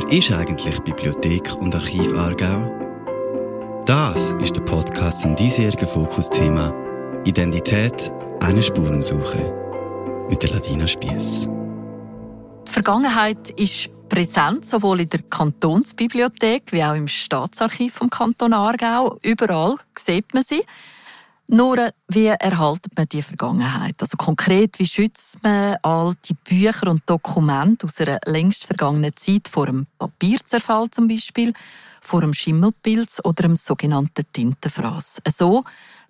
Wer ist eigentlich Bibliothek und Archiv Aargau? Das ist der Podcast zum diesjährigen Fokusthema Identität, eine Spurensuche mit der Ladina Spiess. Die Vergangenheit ist präsent, sowohl in der Kantonsbibliothek wie auch im Staatsarchiv vom Kanton Aargau. Überall sieht man sie. Nur, wie erhaltet man die Vergangenheit? Also konkret, wie schützt man alte Bücher und Dokumente aus einer längst vergangenen Zeit vor dem Papierzerfall zum Beispiel, vor dem Schimmelpilz oder dem sogenannten Tintenfraß? So,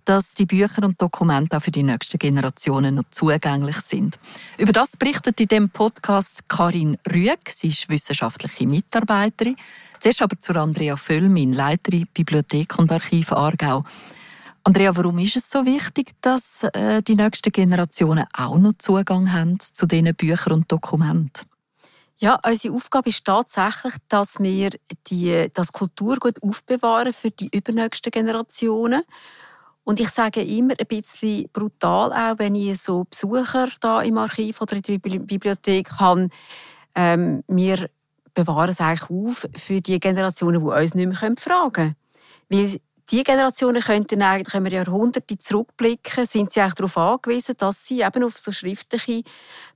dass die Bücher und Dokumente auch für die nächsten Generationen noch zugänglich sind. Über das berichtet in dem Podcast Karin Rüeg. Sie ist wissenschaftliche Mitarbeiterin. Zuerst aber zu Andrea Völlmin, Leiterin Bibliothek und Archiv Aargau. Andrea, warum ist es so wichtig, dass äh, die nächsten Generationen auch noch Zugang haben zu diesen Büchern und Dokumenten? Ja, unsere Aufgabe ist tatsächlich, dass wir die, das Kulturgut aufbewahren für die übernächsten Generationen. Und ich sage immer ein bisschen brutal, auch wenn ich so Besucher da im Archiv oder in der Bibliothek habe, ähm, wir bewahren es eigentlich auf für die Generationen, die uns nicht mehr fragen können. Weil die Generationen könnten eigentlich, wenn wir Jahrhunderte zurückblicken, sind sie darauf angewiesen, dass sie eben auf so schriftliche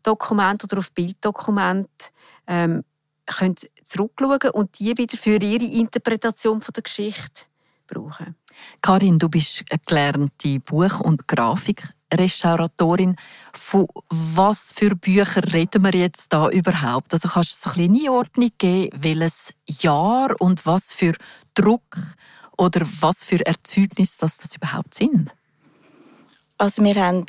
Dokumente oder auf Bilddokumente ähm, können zurückschauen und die wieder für ihre Interpretation von der Geschichte brauchen. Karin, du bist eine gelernte Buch- und Grafikrestauratorin. Von was für Bücher reden wir jetzt da überhaupt? Also kannst du so eine Einordnung geben, welches Jahr und was für Druck oder was für Erzeugnis das, das überhaupt sind? Also wir haben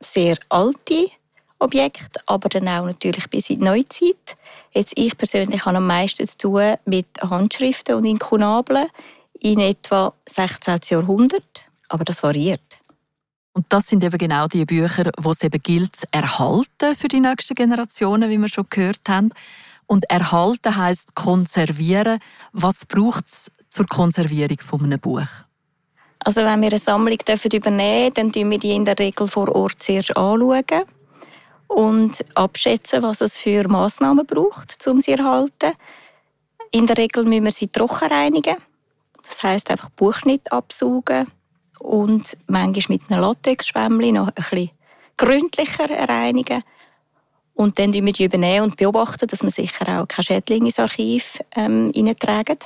sehr alte Objekte, aber dann auch natürlich bis in die Neuzeit. Jetzt ich persönlich habe am meisten zu tun mit Handschriften und Inkunabeln in etwa 16. Jahrhundert, aber das variiert. Und das sind eben genau die Bücher, wo es eben gilt zu erhalten für die nächsten Generationen, wie wir schon gehört haben. Und erhalten heißt konservieren. Was braucht es zur Konservierung von einem Buch? Also wenn wir eine Sammlung übernehmen dürfen, dann schauen wir die in der Regel vor Ort zuerst anschauen und abschätzen, was es für Massnahmen braucht, um sie zu erhalten. In der Regel müssen wir sie trocken reinigen. Das heißt einfach Buchschnitt absaugen und manchmal mit einem Latexschwämmchen noch ein bisschen gründlicher reinigen. Und dann wir die übernehmen und beobachten, dass man sicher auch keine Schädlinge ins Archiv ähm, tragen.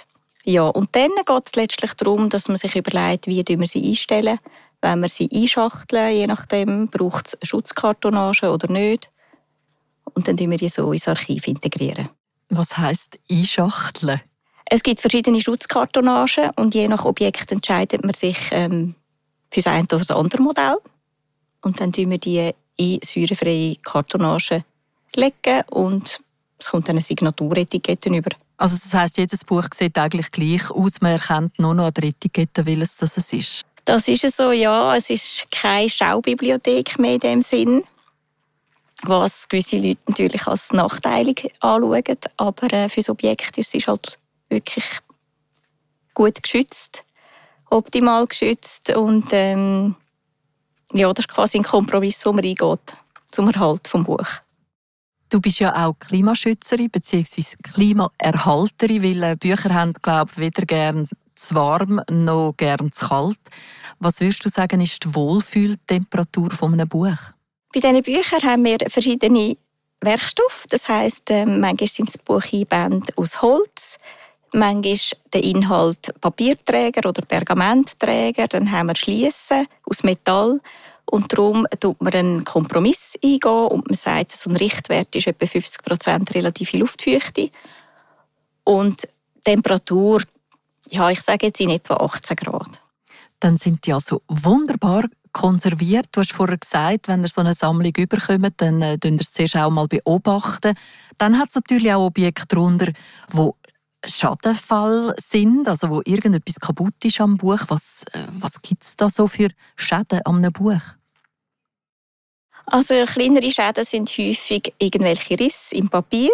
Ja, und dann geht es letztlich darum, dass man sich überlegt, wie wir sie einstellen. Wenn wir sie einschachteln, je nachdem, braucht es Schutzkartonage oder nicht. Und dann integrieren wir die so ins Archiv integrieren. Was heisst einschachteln? Es gibt verschiedene Schutzkartonagen und je nach Objekt entscheidet man sich ähm, für das eine oder das andere Modell. Und dann tun wir die in säurefreie Kartonagen legen und es kommt dann eine Signaturetikette über. Also das heißt, jedes Buch sieht eigentlich gleich aus. Man erkennt nur noch an der Etikette, welches das ist. Das ist so, ja. Es ist keine Schaubibliothek mehr in dem Sinn, was gewisse Leute natürlich als nachteilig anschauen. Aber äh, für das Objekt ist es halt wirklich gut geschützt, optimal geschützt und ähm, ja, das ist quasi ein Kompromiss, wo man eingeht zum Erhalt vom Buch. Du bist ja auch Klimaschützerin bzw. Klimaerhalterin, weil äh, Bücher haben, glaube ich, weder gern zu warm noch gern zu kalt. Was würdest du sagen, ist die Wohlfühltemperatur von einem Buch? Bei diesen Büchern haben wir verschiedene Werkstoffe. Das heisst, äh, manchmal sind es Bucheinbände aus Holz, manchmal der Inhalt Papierträger oder Pergamentträger, dann haben wir Schliessen aus Metall und darum tut man einen Kompromiss eingehen und man sagt, so ein Richtwert ist etwa 50 Prozent relative Luftfeuchte und Temperatur, ja, ich sage jetzt in etwa 18 Grad. Dann sind die also wunderbar konserviert. Du hast vorher gesagt, wenn ihr so eine Sammlung überkommt, dann äh, ihr es zuerst auch mal beobachten. Dann hat es natürlich auch Objekte darunter, die Schadenfall sind, also wo irgendetwas kaputt ist am Buch. Was, äh, was gibt es da so für Schäden am Buch? Also kleinere Schäden sind häufig irgendwelche Risse im Papier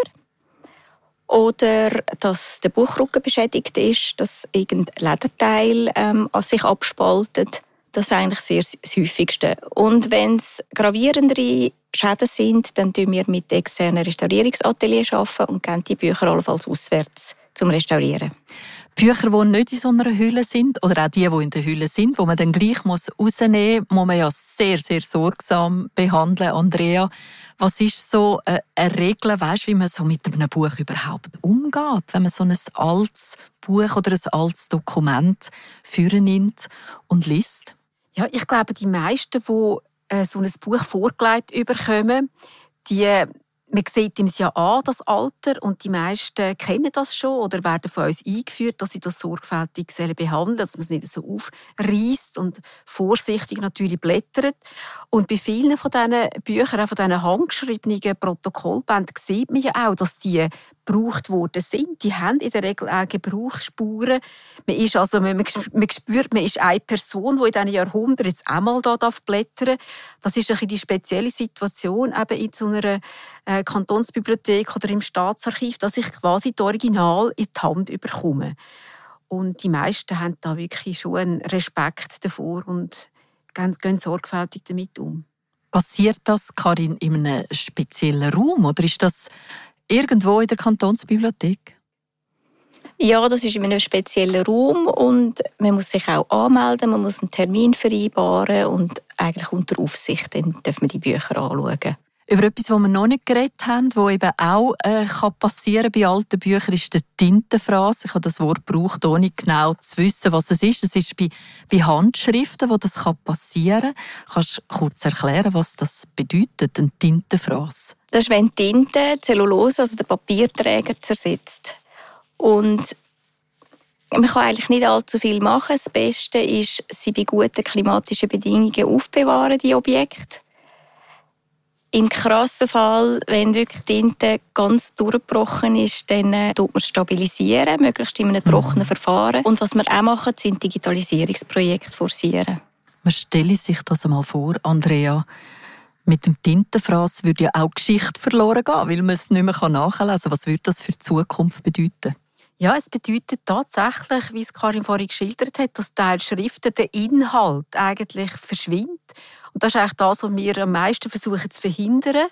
oder dass der Buchrücken beschädigt ist, dass irgendein Lederteil ähm, sich abspaltet. Das ist eigentlich sehr das häufigste. Und wenn es gravierendere Schäden sind, dann arbeiten wir mit externen Restaurierungsateliers und geben die Bücher allenfalls auswärts zum Restaurieren. Bücher, die nicht in so einer Hülle sind, oder auch die, die in der Hülle sind, wo man dann gleich muss rausnehmen muss, muss man ja sehr, sehr sorgsam behandeln. Andrea, was ist so eine Regel, weißt, wie man so mit einem Buch überhaupt umgeht, wenn man so ein altes Buch oder ein altes Dokument führen nimmt und liest? Ja, ich glaube, die meisten, die äh, so ein Buch vorgelegt bekommen, die man sieht ihm ja an, das Alter, und die meisten kennen das schon oder werden von uns eingeführt, dass sie das sorgfältig behandeln, dass man es nicht so aufreißt und vorsichtig natürlich blättert. Und bei vielen von diesen Büchern, auch von diesen handgeschriebenen Protokollbänden, sieht man ja auch, dass die gebraucht worden sind. Die haben in der Regel auch Gebrauchsspuren. Man, ist also, man, spürt, man ist eine Person, die in diesen Jahrhunderten jetzt einmal da blättern darf. Das ist ein die spezielle Situation eben in so einer äh, Kantonsbibliothek oder im Staatsarchiv, dass ich quasi das Original in die Hand bekomme. Und die meisten haben da wirklich schon einen Respekt davor und gehen sorgfältig damit um. Passiert das, Karin, in einem speziellen Raum oder ist das Irgendwo in der Kantonsbibliothek? Ja, das ist in einem speziellen Raum und man muss sich auch anmelden, man muss einen Termin vereinbaren und eigentlich unter Aufsicht dann darf man die Bücher anschauen. Über etwas, was wir noch nicht geredet haben, was eben auch äh, kann bei alten Büchern, ist der Tintenfraß. Ich habe das Wort gebraucht, ohne genau zu wissen, was es ist. Es ist bei, bei Handschriften, wo das passieren kann. Kannst du kurz erklären, was das bedeutet, ein Tintenfraß? Das ist, wenn Tinte Zellulose, also der Papierträger, zersetzt. Und man kann eigentlich nicht allzu viel machen. Das Beste ist, sie bei guten klimatischen Bedingungen aufbewahren, die Objekte. Im krassen Fall, wenn wirklich die Tinte ganz durchgebrochen ist, dann äh, tut man stabilisieren, möglichst in einem mhm. trockenen Verfahren. Und was wir auch machen, sind Digitalisierungsprojekte forcieren. Man stelle sich das einmal vor, Andrea. Mit dem Tintenfraß würde ja auch Geschichte verloren gehen, weil man es nicht mehr nachlesen kann. Was würde das für die Zukunft bedeuten? Ja, es bedeutet tatsächlich, wie es Karin vorhin geschildert hat, dass Teil Schriften der Inhalt eigentlich verschwindet das ist eigentlich das, was wir am meisten versuchen zu verhindern.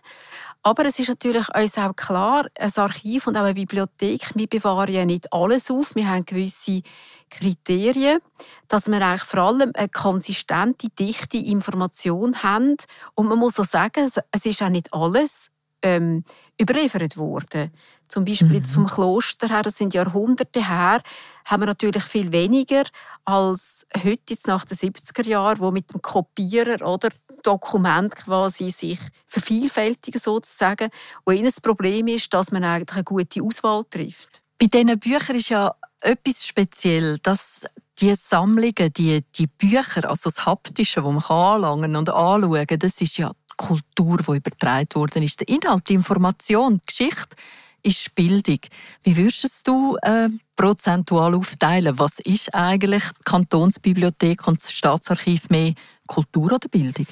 Aber es ist natürlich uns auch klar, ein Archiv und auch eine Bibliothek, wir bewahren ja nicht alles auf. Wir haben gewisse Kriterien, dass wir eigentlich vor allem eine konsistente, dichte Information haben. Und man muss auch sagen, es ist auch nicht alles ähm, überliefert worden. Zum Beispiel mhm. jetzt vom Kloster her, das sind Jahrhunderte her, haben wir natürlich viel weniger als heute jetzt nach den 70er Jahren, wo mit dem Kopierer oder Dokument quasi sich vervielfältigen sozusagen. Und das Problem ist, dass man eigentlich eine gute Auswahl trifft. Bei diesen Büchern ist ja etwas speziell, dass die Sammlungen, die, die Bücher, also das Haptische, das man anlangen und anschauen kann, das ist ja Kultur, die übertragen worden ist. Der Inhalt, die Information, die Geschichte ist Bildung. Wie würdest du äh, prozentual aufteilen? Was ist eigentlich die Kantonsbibliothek und das Staatsarchiv mehr Kultur oder Bildung?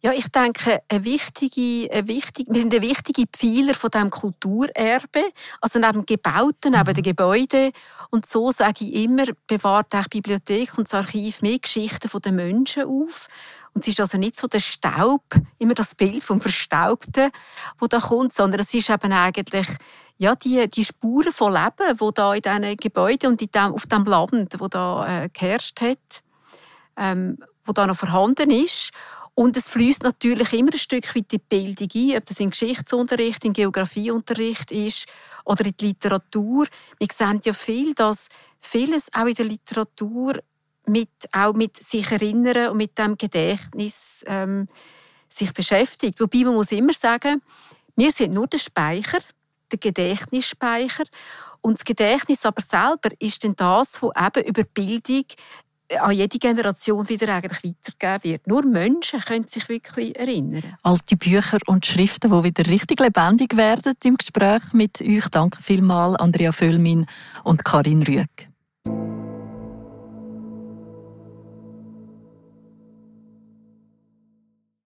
Ja, ich denke, eine wichtige, eine wichtige, wir sind ein wichtiger Pfeiler von diesem Kulturerbe. Also neben Gebauten, neben den Gebäuden. Und so sage ich immer, bewahrt die Bibliothek und das Archiv mehr Geschichten der Menschen auf. Und es ist also nicht so der Staub, immer das Bild vom Verstaubten, wo da kommt, sondern es ist eben eigentlich ja, die, die Spuren von Leben, wo da in diesen Gebäuden und in dem, auf dem Land, wo da äh, geherrscht hat, ähm, wo da noch vorhanden ist. Und es fließt natürlich immer ein Stück weit die Bildung ein, ob das im Geschichtsunterricht, im Geografieunterricht ist oder in der Literatur. Wir sehen ja viel, dass vieles auch in der Literatur mit, auch mit sich erinnern und mit dem Gedächtnis ähm, sich beschäftigt. Wobei man muss immer sagen, wir sind nur der Speicher der Gedächtnisspeicher. Und das Gedächtnis aber selber ist dann das, was eben über Bildung an jede Generation wieder eigentlich weitergegeben wird. Nur Menschen können sich wirklich erinnern. Alte Bücher und Schriften, die wieder richtig lebendig werden im Gespräch mit euch. Danke vielmals, Andrea Völlmin und Karin Rüegg.